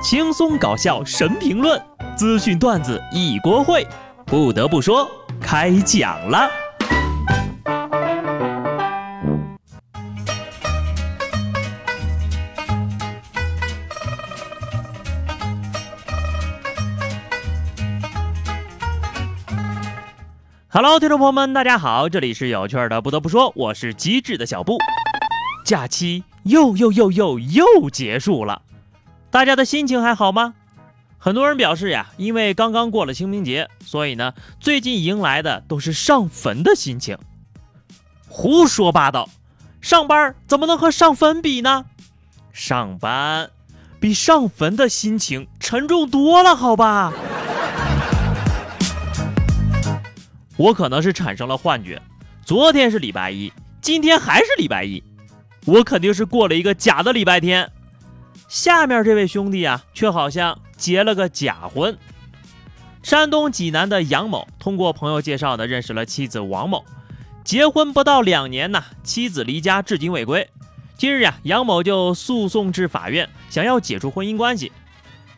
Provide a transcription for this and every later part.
轻松搞笑神评论，资讯段子一锅烩。不得不说，开讲了。Hello，听众朋友们，大家好，这里是有趣的。不得不说，我是机智的小布。假期又又又又又结束了，大家的心情还好吗？很多人表示呀，因为刚刚过了清明节，所以呢，最近迎来的都是上坟的心情。胡说八道，上班怎么能和上坟比呢？上班比上坟的心情沉重多了，好吧？我可能是产生了幻觉，昨天是礼拜一，今天还是礼拜一，我肯定是过了一个假的礼拜天。下面这位兄弟啊，却好像结了个假婚。山东济南的杨某通过朋友介绍的认识了妻子王某，结婚不到两年呢，妻子离家至今未归。今日呀，杨某就诉讼至法院，想要解除婚姻关系。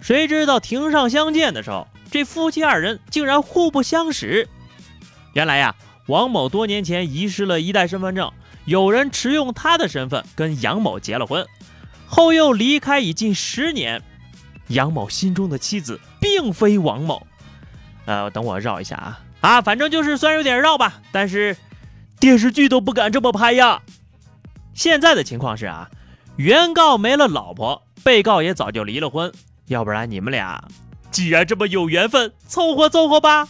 谁知道庭上相见的时候，这夫妻二人竟然互不相识。原来呀，王某多年前遗失了一代身份证，有人持用他的身份跟杨某结了婚，后又离开已近十年。杨某心中的妻子并非王某，呃，等我绕一下啊啊，反正就是虽然有点绕吧，但是电视剧都不敢这么拍呀。现在的情况是啊，原告没了老婆，被告也早就离了婚，要不然你们俩既然这么有缘分，凑合凑合吧。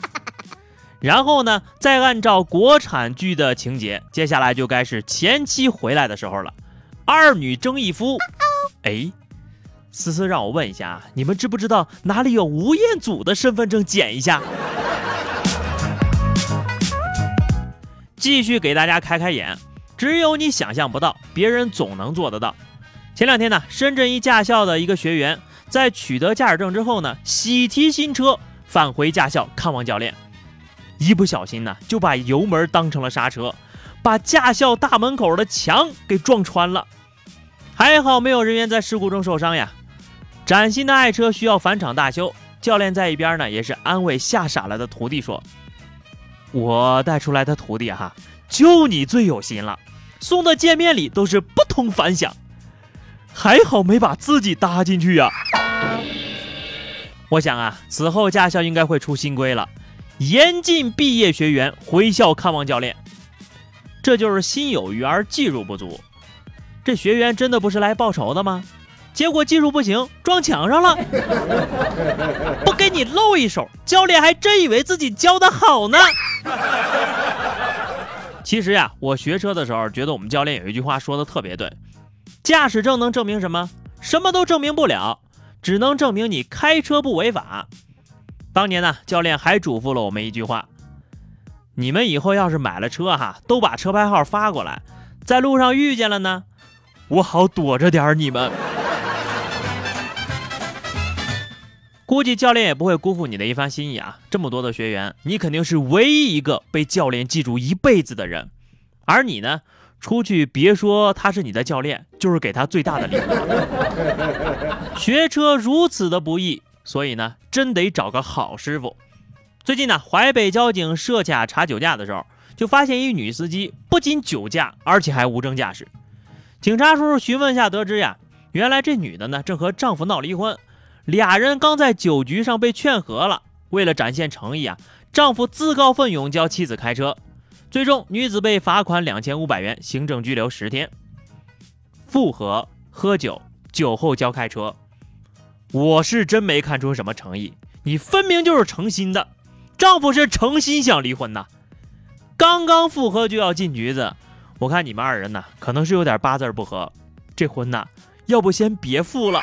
然后呢，再按照国产剧的情节，接下来就该是前妻回来的时候了，二女争一夫。哎，思思让我问一下啊，你们知不知道哪里有吴彦祖的身份证？捡一下。继续给大家开开眼，只有你想象不到，别人总能做得到。前两天呢，深圳一驾校的一个学员在取得驾驶证之后呢，喜提新车返回驾校看望教练。一不小心呢，就把油门当成了刹车，把驾校大门口的墙给撞穿了。还好没有人员在事故中受伤呀。崭新的爱车需要返厂大修，教练在一边呢，也是安慰吓傻了的徒弟说：“我带出来的徒弟哈，就你最有心了，送的见面礼都是不同凡响。还好没把自己搭进去呀。”我想啊，此后驾校应该会出新规了。严禁毕业学员回校看望教练，这就是心有余而技术不足。这学员真的不是来报仇的吗？结果技术不行，撞墙上了。不给你露一手，教练还真以为自己教的好呢。其实呀，我学车的时候觉得我们教练有一句话说的特别对：驾驶证能证明什么？什么都证明不了，只能证明你开车不违法。当年呢，教练还嘱咐了我们一句话：你们以后要是买了车哈，都把车牌号发过来，在路上遇见了呢，我好躲着点儿你们。估计教练也不会辜负你的一番心意啊！这么多的学员，你肯定是唯一一个被教练记住一辈子的人。而你呢，出去别说他是你的教练，就是给他最大的礼物。学车如此的不易。所以呢，真得找个好师傅。最近呢，淮北交警设卡查酒驾的时候，就发现一女司机不仅酒驾，而且还无证驾驶。警察叔叔询问下得知呀，原来这女的呢正和丈夫闹离婚，俩人刚在酒局上被劝和了。为了展现诚意啊，丈夫自告奋勇教妻子开车，最终女子被罚款两千五百元，行政拘留十天。复合、喝酒、酒后教开车。我是真没看出什么诚意，你分明就是诚心的，丈夫是诚心想离婚呐。刚刚复合就要进局子，我看你们二人呢，可能是有点八字不合，这婚呐，要不先别复了。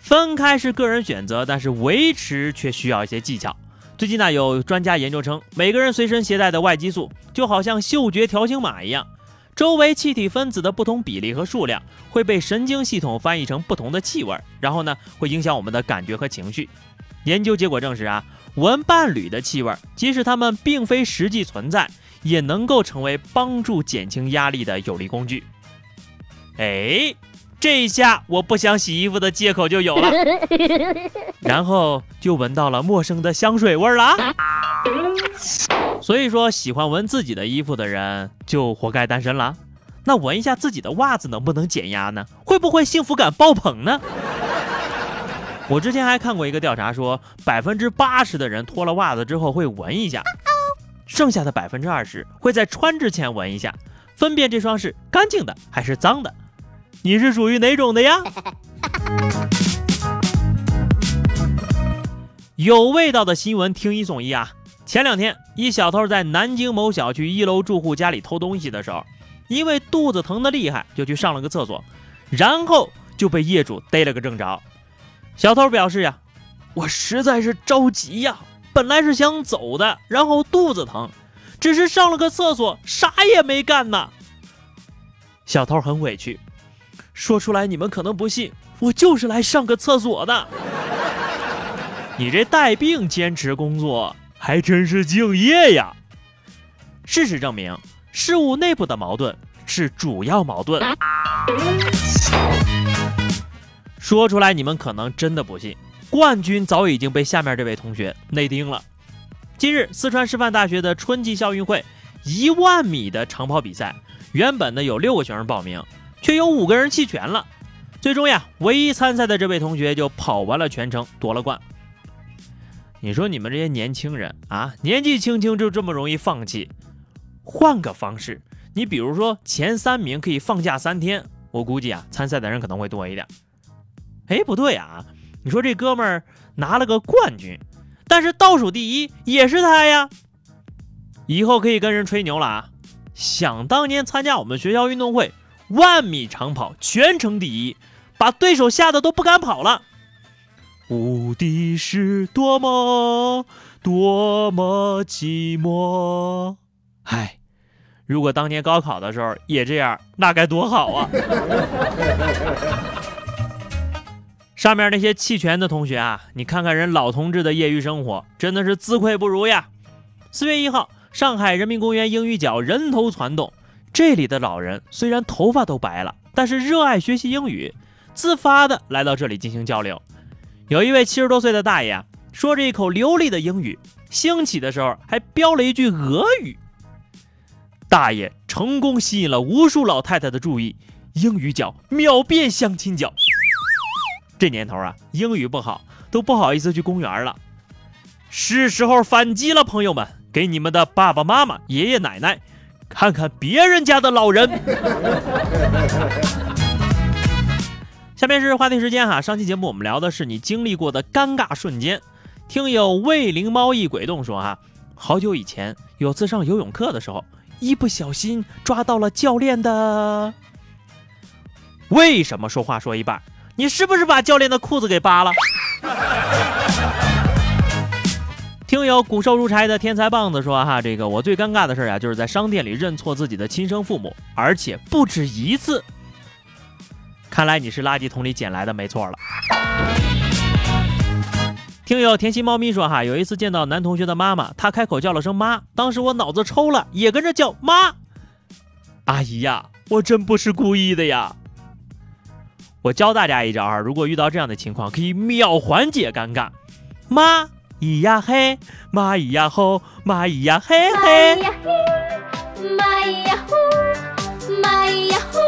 分开是个人选择，但是维持却需要一些技巧。最近呢，有专家研究称，每个人随身携带的外激素就好像嗅觉条形码一样。周围气体分子的不同比例和数量会被神经系统翻译成不同的气味，然后呢，会影响我们的感觉和情绪。研究结果证实啊，闻伴侣的气味，即使它们并非实际存在，也能够成为帮助减轻压力的有力工具。哎，这下我不想洗衣服的借口就有了。然后就闻到了陌生的香水味了。所以说，喜欢闻自己的衣服的人就活该单身了。那闻一下自己的袜子能不能减压呢？会不会幸福感爆棚呢？我之前还看过一个调查，说百分之八十的人脱了袜子之后会闻一下，剩下的百分之二十会在穿之前闻一下，分辨这双是干净的还是脏的。你是属于哪种的呀？有味道的新闻，听一送一啊！前两天，一小偷在南京某小区一楼住户家里偷东西的时候，因为肚子疼的厉害，就去上了个厕所，然后就被业主逮了个正着。小偷表示呀：“我实在是着急呀，本来是想走的，然后肚子疼，只是上了个厕所，啥也没干呢。”小偷很委屈，说出来你们可能不信，我就是来上个厕所的。你这带病坚持工作，还真是敬业呀！事实证明，事物内部的矛盾是主要矛盾。说出来你们可能真的不信，冠军早已经被下面这位同学内定了。近日，四川师范大学的春季校运会一万米的长跑比赛，原本呢有六个学生报名，却有五个人弃权了。最终呀，唯一参赛的这位同学就跑完了全程，夺了冠。你说你们这些年轻人啊，年纪轻轻就这么容易放弃？换个方式，你比如说前三名可以放假三天，我估计啊，参赛的人可能会多一点。哎，不对啊，你说这哥们儿拿了个冠军，但是倒数第一也是他呀。以后可以跟人吹牛了啊！想当年参加我们学校运动会万米长跑全程第一，把对手吓得都不敢跑了。无敌是多么多么寂寞。唉，如果当年高考的时候也这样，那该多好啊！上面那些弃权的同学啊，你看看人老同志的业余生活，真的是自愧不如呀。四月一号，上海人民公园英语角人头攒动，这里的老人虽然头发都白了，但是热爱学习英语，自发的来到这里进行交流。有一位七十多岁的大爷啊，说着一口流利的英语，兴起的时候还飙了一句俄语。大爷成功吸引了无数老太太的注意，英语角秒变相亲角。这年头啊，英语不好都不好意思去公园了，是时候反击了，朋友们，给你们的爸爸妈妈、爷爷奶奶看看别人家的老人。下面是话题时间哈，上期节目我们聊的是你经历过的尴尬瞬间。听友魏灵猫一鬼动说哈，好久以前有次上游泳课的时候，一不小心抓到了教练的。为什么说话说一半？你是不是把教练的裤子给扒了？听友骨瘦如柴的天才棒子说哈，这个我最尴尬的事啊，就是在商店里认错自己的亲生父母，而且不止一次。看来你是垃圾桶里捡来的，没错了。听友甜心猫咪说哈，有一次见到男同学的妈妈，他开口叫了声妈，当时我脑子抽了，也跟着叫妈。阿姨呀，我真不是故意的呀。我教大家一招啊，如果遇到这样的情况，可以秒缓解尴尬。妈咿呀嘿，妈咿呀吼，妈咿呀嘿嘿。妈咿呀呼，妈咿呀呼，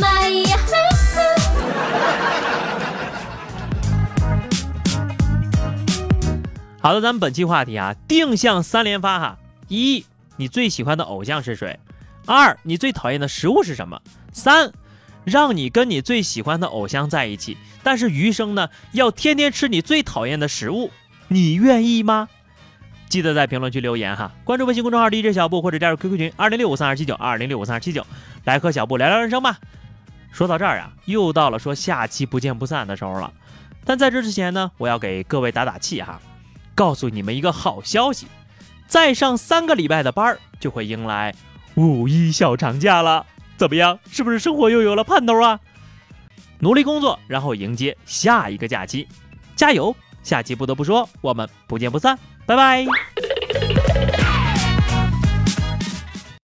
妈咿呀。好的，咱们本期话题啊，定向三连发哈。一，你最喜欢的偶像是谁？二，你最讨厌的食物是什么？三，让你跟你最喜欢的偶像在一起，但是余生呢，要天天吃你最讨厌的食物，你愿意吗？记得在评论区留言哈，关注微信公众号 DJ 小布或者加入 QQ 群二零六五三二七九二零六五三二七九，来和小布聊聊人生吧。说到这儿啊，又到了说下期不见不散的时候了。但在这之前呢，我要给各位打打气哈。告诉你们一个好消息，再上三个礼拜的班儿，就会迎来五一小长假了。怎么样？是不是生活又有了盼头啊？努力工作，然后迎接下一个假期，加油！下期不得不说，我们不见不散，拜拜。